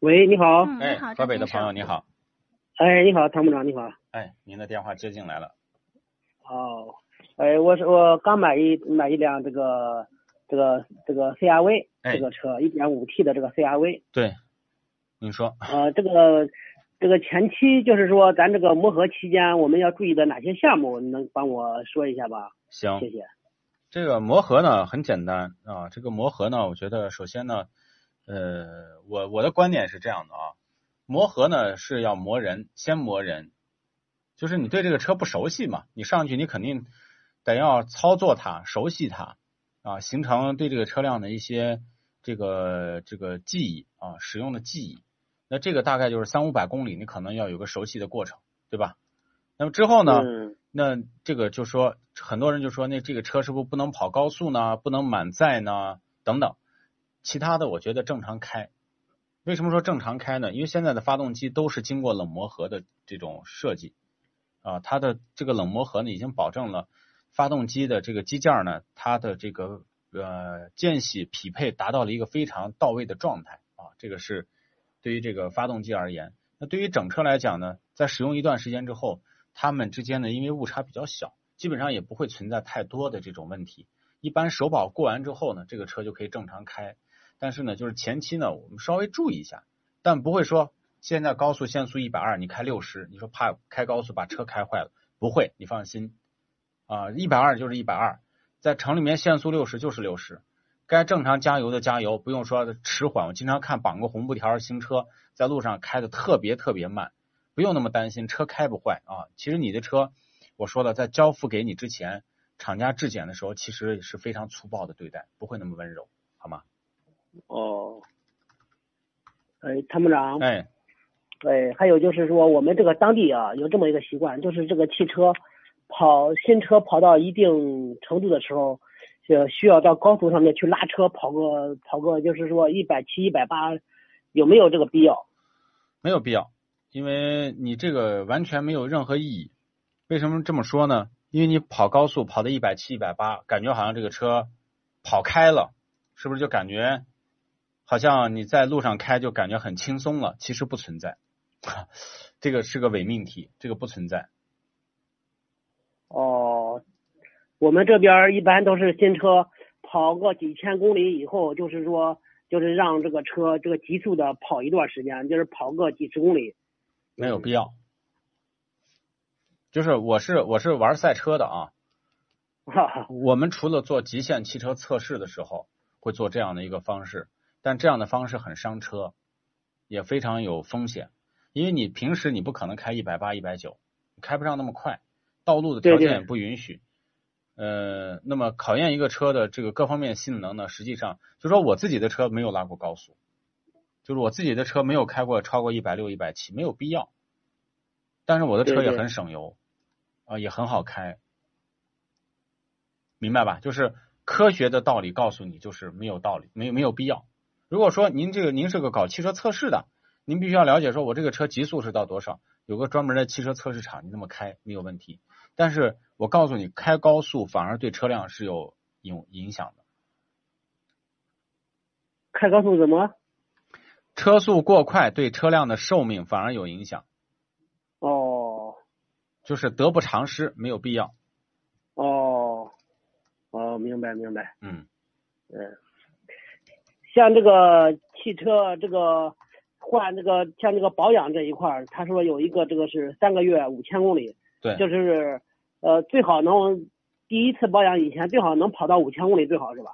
喂，你好。嗯，哎好，，河北的朋友你。好，哎，你好，唐部长，你好。哎，您的电话接进来了，哦，哎，我是我刚买一买一辆这个这个这个 CRV 哎这个车，一点五 T 的这个 CRV。对，你说，呃，这个这个前期就是说咱这个磨合期间我们要注意的哪些项目，你能帮我说一下吧？行，谢谢。这个磨合呢很简单啊，这个磨合呢，我觉得首先呢，呃，我我的观点是这样的啊，磨合呢是要磨人，先磨人，就是你对这个车不熟悉嘛，你上去你肯定得要操作它，熟悉它啊，形成对这个车辆的一些这个这个记忆啊，使用的记忆。那这个大概就是三五百公里，你可能要有个熟悉的过程，对吧？那么之后呢？嗯那这个就说很多人就说那这个车是不是不能跑高速呢？不能满载呢？等等，其他的我觉得正常开。为什么说正常开呢？因为现在的发动机都是经过冷磨合的这种设计啊，它的这个冷磨合呢已经保证了发动机的这个机件呢，它的这个呃间隙匹配达到了一个非常到位的状态啊，这个是对于这个发动机而言。那对于整车来讲呢，在使用一段时间之后，它们之间呢，因为误差比较小，基本上也不会存在太多的这种问题。一般首保过完之后呢，这个车就可以正常开。但是呢，就是前期呢，我们稍微注意一下，但不会说现在高速限速一百二，你开六十，你说怕开高速把车开坏了，不会，你放心啊，一百二就是一百二，在城里面限速六十就是六十，该正常加油的加油，不用说迟缓。我经常看绑个红布条，新车在路上开的特别特别慢。不用那么担心车开不坏啊。其实你的车，我说了，在交付给你之前，厂家质检的时候，其实是非常粗暴的对待，不会那么温柔，好吗？哦。哎，参谋长。哎，哎，还有就是说，我们这个当地啊，有这么一个习惯，就是这个汽车跑新车跑到一定程度的时候，呃，需要到高速上面去拉车跑个跑个，就是说一百七、一百八，有没有这个必要？没有必要，因为你这个完全没有任何意义。为什么这么说呢？因为你跑高速跑到一百七、一百八，感觉好像这个车跑开了，是不是就感觉好像你在路上开就感觉很轻松了？其实不存在，这个是个伪命题，这个不存在。哦，我们这边一般都是新车跑个几千公里以后，就是说，就是让这个车这个急速的跑一段时间，就是跑个几十公里。没有必要。就是我是我是玩赛车的啊，哈哈，我们除了做极限汽车测试的时候会做这样的一个方式，但这样的方式很伤车，也非常有风险，因为你平时你不可能开一百八、一百九，开不上那么快，道路的条件也不允许。呃，那么考验一个车的这个各方面性能呢，实际上就说我自己的车没有拉过高速，就是我自己的车没有开过超过一百六、一百七，没有必要。但是我的车也很省油，啊、也很好开，明白吧？就是科学的道理告诉你，就是没有道理，没有没有必要。如果说您这个您是个搞汽车测试的，您必须要了解说我这个车极速是到多少，有个专门的汽车测试场，你那么开没有问题。但是我告诉你，开高速反而对车辆是有影影响的。开高速怎么？车速过快对车辆的寿命反而有影响，哦就是得不偿失，没有必要。哦哦，明白明白。嗯，嗯，像这个汽车这个换这个像这个保养这一块儿，他说有一个这个是三个月五千公里，对，就是呃最好能第一次保养以前最好能跑到五千公里最好是吧？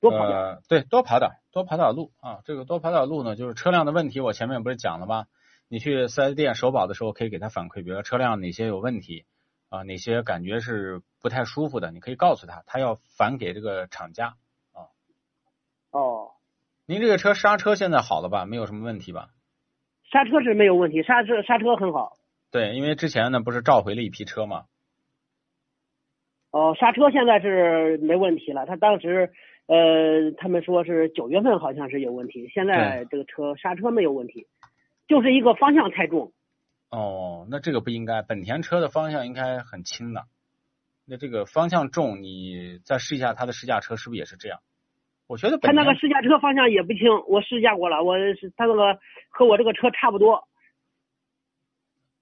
多跑点。呃，对，多跑点，多跑点路啊。这个多跑点路呢，就是车辆的问题，我前面不是讲了吗？你去四 S 店首保的时候，可以给他反馈，比如说车辆哪些有问题啊，哪些感觉是不太舒服的，你可以告诉他，他要返给这个厂家。哦，您这个车刹车现在好了吧？没有什么问题吧？刹车是没有问题，刹车刹车很好。对，因为之前呢不是召回了一批车嘛。哦，刹车现在是没问题了。他当时呃，他们说是九月份好像是有问题，现在这个车刹车没有问题，就是一个方向太重。哦，那这个不应该，本田车的方向应该很轻的。那这个方向重，你再试一下它的试驾车是不是也是这样？我觉得他那个试驾车方向也不轻，我试驾过了，我是他那个和我这个车差不多。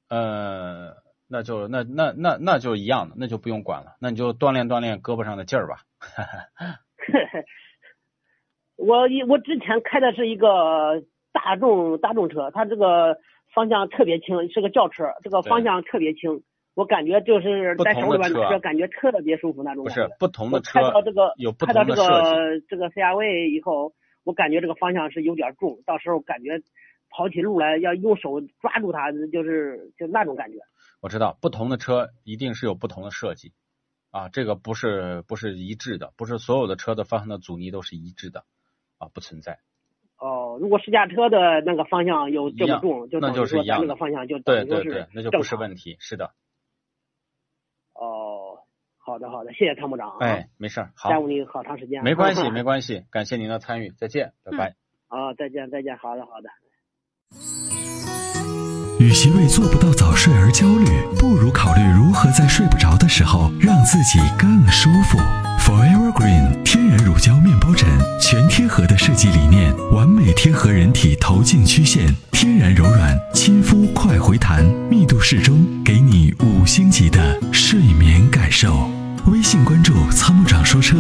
呃，那就那那那那就一样的，那就不用管了，那你就锻炼锻炼胳膊上的劲儿吧。我一我之前开的是一个大众大众车，它这个方向特别轻，是个轿车，这个方向特别轻。我感觉就是在手里边车感觉特别舒服那种。不是不同的车，看到这个有不同的设计。开到这个这个 CRV 以后，我感觉这个方向是有点重，到时候感觉跑起路来要用手抓住它，就是就那种感觉。我知道不同的车一定是有不同的设计啊，这个不是不是一致的，不是所有的车的方向的阻尼都是一致的啊，不存在。哦，如果试驾车的那个方向有这么重，就那就是一样那个方向就对对对，那就不是问题，是的。哦，好的好的，谢谢参谋长。哎，没事，好，耽误你好长时间。没关系 没关系，感谢您的参与，再见，拜拜。啊，再见再见，好的好的。与其为做不到早睡而焦虑，不如考虑如何在睡不着的时候让自己更舒服。Forever Green 天然乳胶面包枕，全贴合的设计理念，完美贴合人体头颈曲线，天然柔软，亲肤快回弹，密度适中，给你五星级的睡眠感受。微信关注“参谋长说车”